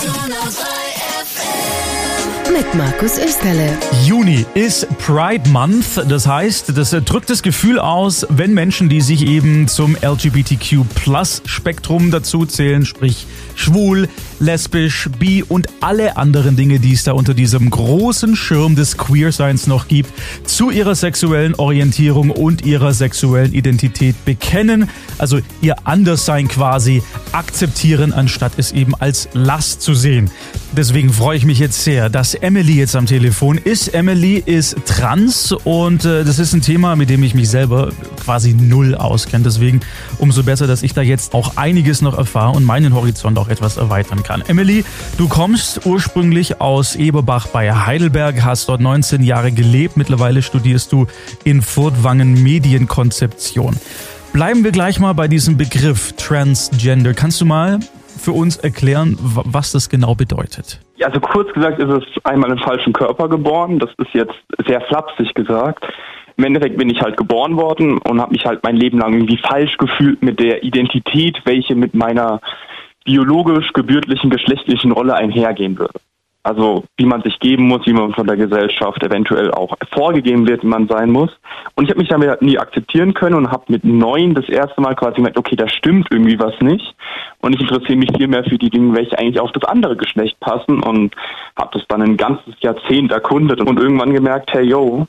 don't know. Mit Markus Österle. Juni ist Pride Month, das heißt, das drückt das Gefühl aus, wenn Menschen, die sich eben zum LGBTQ-Plus-Spektrum dazu zählen, sprich schwul, lesbisch, bi und alle anderen Dinge, die es da unter diesem großen Schirm des Queerseins noch gibt, zu ihrer sexuellen Orientierung und ihrer sexuellen Identität bekennen, also ihr Anderssein quasi akzeptieren, anstatt es eben als Last zu sehen. Deswegen freue ich mich jetzt sehr, dass Emily jetzt am Telefon ist. Emily ist trans und äh, das ist ein Thema, mit dem ich mich selber quasi null auskenne. Deswegen umso besser, dass ich da jetzt auch einiges noch erfahre und meinen Horizont auch etwas erweitern kann. Emily, du kommst ursprünglich aus Eberbach bei Heidelberg, hast dort 19 Jahre gelebt. Mittlerweile studierst du in Furtwangen Medienkonzeption. Bleiben wir gleich mal bei diesem Begriff Transgender. Kannst du mal für uns erklären, was das genau bedeutet? Also kurz gesagt ist es einmal im falschen Körper geboren. Das ist jetzt sehr flapsig gesagt. Im Endeffekt bin ich halt geboren worden und habe mich halt mein Leben lang irgendwie falsch gefühlt mit der Identität, welche mit meiner biologisch gebürtlichen geschlechtlichen Rolle einhergehen würde. Also wie man sich geben muss, wie man von der Gesellschaft eventuell auch vorgegeben wird, wie man sein muss. Und ich habe mich damit nie akzeptieren können und habe mit neun das erste Mal quasi gemerkt, okay, da stimmt irgendwie was nicht. Und ich interessiere mich viel mehr für die Dinge, welche eigentlich auf das andere Geschlecht passen und habe das dann ein ganzes Jahrzehnt erkundet und irgendwann gemerkt, hey yo,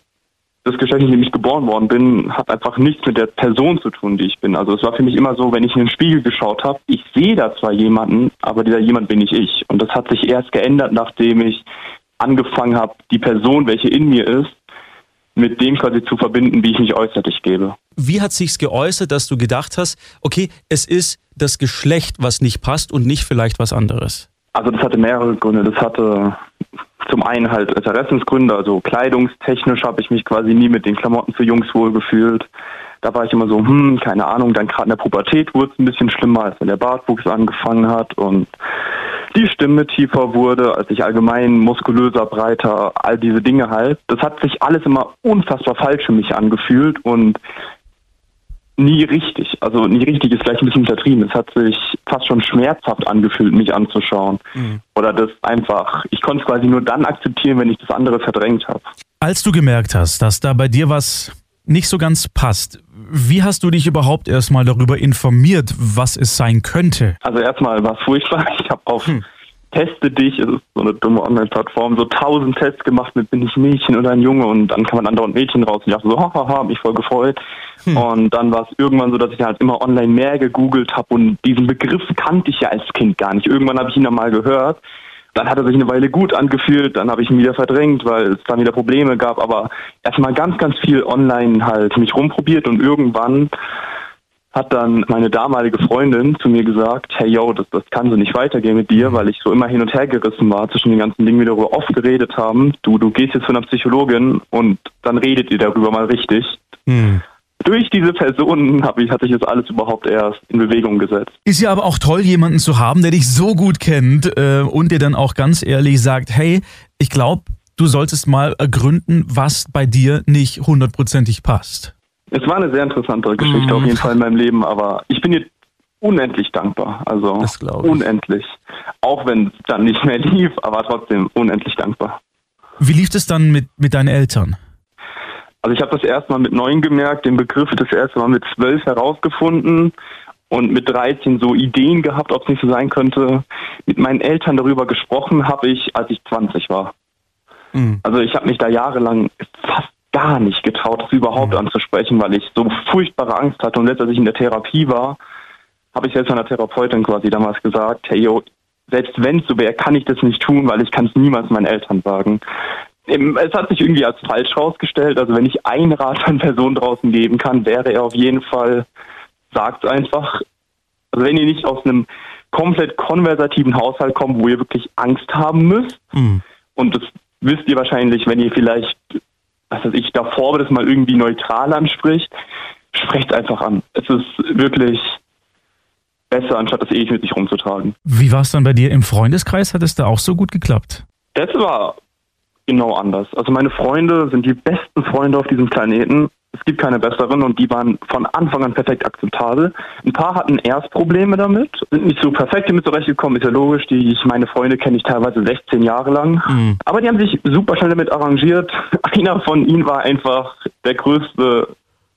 das Geschlecht, in dem ich geboren worden bin, hat einfach nichts mit der Person zu tun, die ich bin. Also es war für mich immer so, wenn ich in den Spiegel geschaut habe, ich sehe da zwar jemanden, aber dieser jemand bin nicht ich. Und das hat sich erst geändert, nachdem ich angefangen habe, die Person, welche in mir ist, mit dem quasi zu verbinden, wie ich mich äußerlich gebe. Wie hat sich's geäußert, dass du gedacht hast, okay, es ist das Geschlecht, was nicht passt und nicht vielleicht was anderes? Also das hatte mehrere Gründe. Das hatte zum einen halt Interessensgründe, also kleidungstechnisch habe ich mich quasi nie mit den Klamotten für Jungs wohl gefühlt. Da war ich immer so, hm, keine Ahnung, dann gerade in der Pubertät wurde es ein bisschen schlimmer, als dann der Bartwuchs angefangen hat und die Stimme tiefer wurde, als ich allgemein muskulöser, breiter, all diese Dinge halt. Das hat sich alles immer unfassbar falsch für mich angefühlt und nie richtig. Also nie richtig ist gleich ein bisschen untertrieben. Es hat sich fast schon schmerzhaft angefühlt, mich anzuschauen. Mhm. Oder das einfach, ich konnte es quasi nur dann akzeptieren, wenn ich das andere verdrängt habe. Als du gemerkt hast, dass da bei dir was nicht so ganz passt, wie hast du dich überhaupt erstmal darüber informiert, was es sein könnte? Also erstmal war es furchtbar. Ich habe auf hm. Teste dich, es ist so eine dumme Online-Plattform, so tausend Tests gemacht mit bin ich Mädchen oder ein Junge und dann kann man andauernd Mädchen raus und ich dachte so, hahaha, mich voll gefreut. Hm. Und dann war es irgendwann so, dass ich halt immer online mehr gegoogelt habe und diesen Begriff kannte ich ja als Kind gar nicht. Irgendwann habe ich ihn dann mal gehört. Dann hat er sich eine Weile gut angefühlt, dann habe ich ihn wieder verdrängt, weil es dann wieder Probleme gab. Aber erstmal ganz, ganz viel online halt mich rumprobiert und irgendwann hat dann meine damalige Freundin zu mir gesagt, hey yo, das, das kann so nicht weitergehen mit dir, weil ich so immer hin und her gerissen war zwischen den ganzen Dingen, wie wir darüber oft geredet haben. Du, du gehst jetzt zu einer Psychologin und dann redet ihr darüber mal richtig. Hm durch diese Personen habe ich, hatte ich das alles überhaupt erst in Bewegung gesetzt. Ist ja aber auch toll, jemanden zu haben, der dich so gut kennt äh, und dir dann auch ganz ehrlich sagt, hey, ich glaube, du solltest mal ergründen, was bei dir nicht hundertprozentig passt. Es war eine sehr interessante Geschichte mm. auf jeden Fall in meinem Leben, aber ich bin dir unendlich dankbar. Also unendlich. Auch wenn es dann nicht mehr lief, aber trotzdem unendlich dankbar. Wie lief es dann mit, mit deinen Eltern? Also ich habe das erstmal mit neun gemerkt, den Begriff das erste Mal mit zwölf herausgefunden und mit 13 so Ideen gehabt, ob es nicht so sein könnte. Mit meinen Eltern darüber gesprochen habe ich, als ich 20 war. Mhm. Also ich habe mich da jahrelang fast gar nicht getraut, das überhaupt mhm. anzusprechen, weil ich so furchtbare Angst hatte. Und jetzt, als ich in der Therapie war, habe ich selbst meiner Therapeutin quasi damals gesagt, hey yo, selbst wenn es so wäre, kann ich das nicht tun, weil ich kann es niemals meinen Eltern sagen es hat sich irgendwie als falsch herausgestellt. Also wenn ich einen Rat an Personen draußen geben kann, wäre er auf jeden Fall, sagt einfach, also wenn ihr nicht aus einem komplett konversativen Haushalt kommt, wo ihr wirklich Angst haben müsst, mhm. und das wisst ihr wahrscheinlich, wenn ihr vielleicht, was weiß ich, davor das mal irgendwie neutral anspricht, sprecht einfach an. Es ist wirklich besser, anstatt das ewig mit sich rumzutragen. Wie war es dann bei dir im Freundeskreis? Hat es da auch so gut geklappt? Das war genau anders. Also meine Freunde sind die besten Freunde auf diesem Planeten Es gibt keine besseren und die waren von Anfang an perfekt akzeptabel. Ein paar hatten erst Probleme damit, sind nicht so perfekt damit zurechtgekommen, ist ja logisch. Die, ich, meine Freunde kenne ich teilweise 16 Jahre lang. Mhm. Aber die haben sich super schnell damit arrangiert. Einer von ihnen war einfach der größte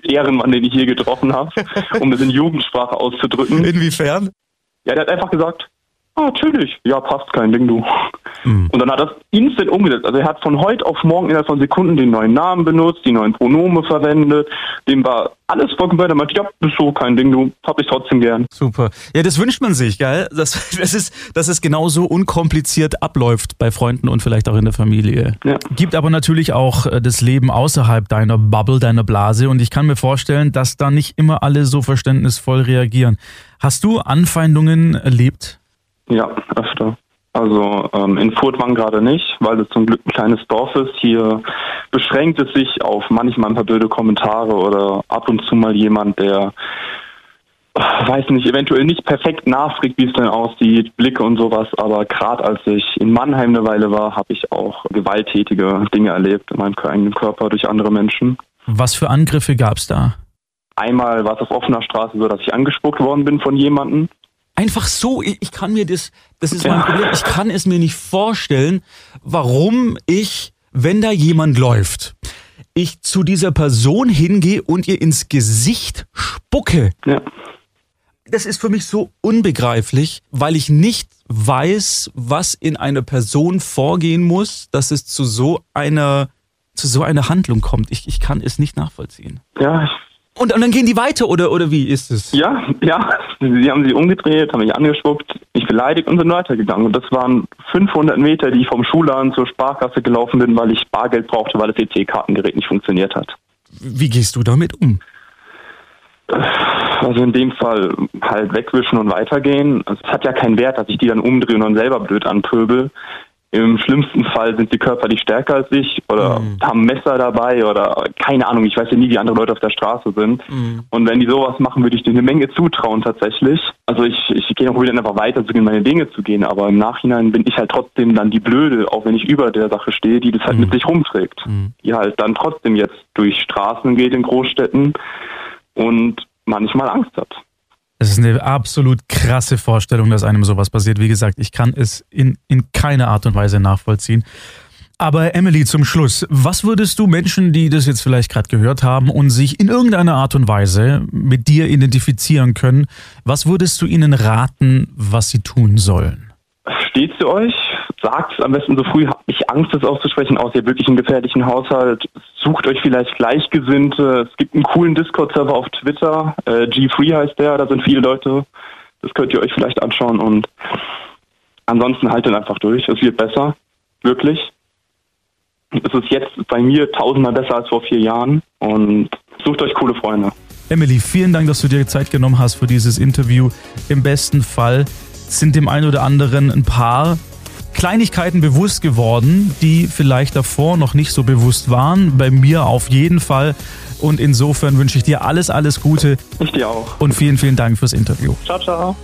Ehrenmann, den ich je getroffen habe, um es in Jugendsprache auszudrücken. Inwiefern? Ja, der hat einfach gesagt, Ah, natürlich. Ja, passt, kein Ding, du. Mhm. Und dann hat er das instant umgesetzt. Also er hat von heute auf morgen innerhalb von Sekunden den neuen Namen benutzt, die neuen Pronome verwendet. Dem war alles vollkommen bei. Der meinte, ja, bist so, kein Ding, du. Hab ich trotzdem gern. Super. Ja, das wünscht man sich, gell? Das, das ist, dass es genauso unkompliziert abläuft bei Freunden und vielleicht auch in der Familie. Ja. Gibt aber natürlich auch äh, das Leben außerhalb deiner Bubble, deiner Blase. Und ich kann mir vorstellen, dass da nicht immer alle so verständnisvoll reagieren. Hast du Anfeindungen erlebt? Ja, öfter. Also ähm, in Furtwang gerade nicht, weil es zum Glück ein kleines Dorf ist. Hier beschränkt es sich auf manchmal ein paar blöde Kommentare oder ab und zu mal jemand, der weiß nicht, eventuell nicht perfekt nachfragt, wie es denn aussieht, Blicke und sowas, aber gerade als ich in Mannheim eine Weile war, habe ich auch gewalttätige Dinge erlebt in meinem eigenen Körper durch andere Menschen. Was für Angriffe gab es da? Einmal war es auf offener Straße so, dass ich angespuckt worden bin von jemandem. Einfach so, ich kann mir das, das ist mein Problem, ich kann es mir nicht vorstellen, warum ich, wenn da jemand läuft, ich zu dieser Person hingehe und ihr ins Gesicht spucke. Ja. Das ist für mich so unbegreiflich, weil ich nicht weiß, was in einer Person vorgehen muss, dass es zu so einer, zu so einer Handlung kommt. Ich, ich kann es nicht nachvollziehen. Ja, ich und, und dann gehen die weiter oder, oder wie ist es? Ja, ja. Sie haben sich umgedreht, haben mich angespuckt, mich beleidigt und sind weitergegangen. Und das waren 500 Meter, die ich vom Schulladen zur Sparkasse gelaufen bin, weil ich Bargeld brauchte, weil das EC-Kartengerät nicht funktioniert hat. Wie gehst du damit um? Also in dem Fall halt wegwischen und weitergehen. Es hat ja keinen Wert, dass ich die dann umdrehe und dann selber blöd anpöbel. Im schlimmsten Fall sind die körperlich stärker als ich oder mhm. haben Messer dabei oder keine Ahnung, ich weiß ja nie, wie andere Leute auf der Straße sind. Mhm. Und wenn die sowas machen, würde ich denen eine Menge zutrauen tatsächlich. Also ich, ich gehe auch wieder einfach weiter zu gehen, meine Dinge zu gehen, aber im Nachhinein bin ich halt trotzdem dann die Blöde, auch wenn ich über der Sache stehe, die das halt mhm. mit sich rumträgt. Mhm. Die halt dann trotzdem jetzt durch Straßen geht in Großstädten und manchmal Angst hat. Es ist eine absolut krasse Vorstellung, dass einem sowas passiert. Wie gesagt, ich kann es in, in keiner Art und Weise nachvollziehen. Aber Emily, zum Schluss, was würdest du Menschen, die das jetzt vielleicht gerade gehört haben und sich in irgendeiner Art und Weise mit dir identifizieren können, was würdest du ihnen raten, was sie tun sollen? Steht zu euch, sagt es am besten so früh, habt nicht Angst, das auszusprechen, außer ihr wirklich einen gefährlichen Haushalt. Sucht euch vielleicht Gleichgesinnte. Es gibt einen coolen Discord-Server auf Twitter, äh, G3 heißt der, da sind viele Leute. Das könnt ihr euch vielleicht anschauen und ansonsten haltet einfach durch. Es wird besser, wirklich. Es ist jetzt bei mir tausendmal besser als vor vier Jahren und sucht euch coole Freunde. Emily, vielen Dank, dass du dir Zeit genommen hast für dieses Interview. Im besten Fall sind dem einen oder anderen ein paar Kleinigkeiten bewusst geworden, die vielleicht davor noch nicht so bewusst waren. Bei mir auf jeden Fall. Und insofern wünsche ich dir alles, alles Gute. Ich dir auch. Und vielen, vielen Dank fürs Interview. Ciao, ciao.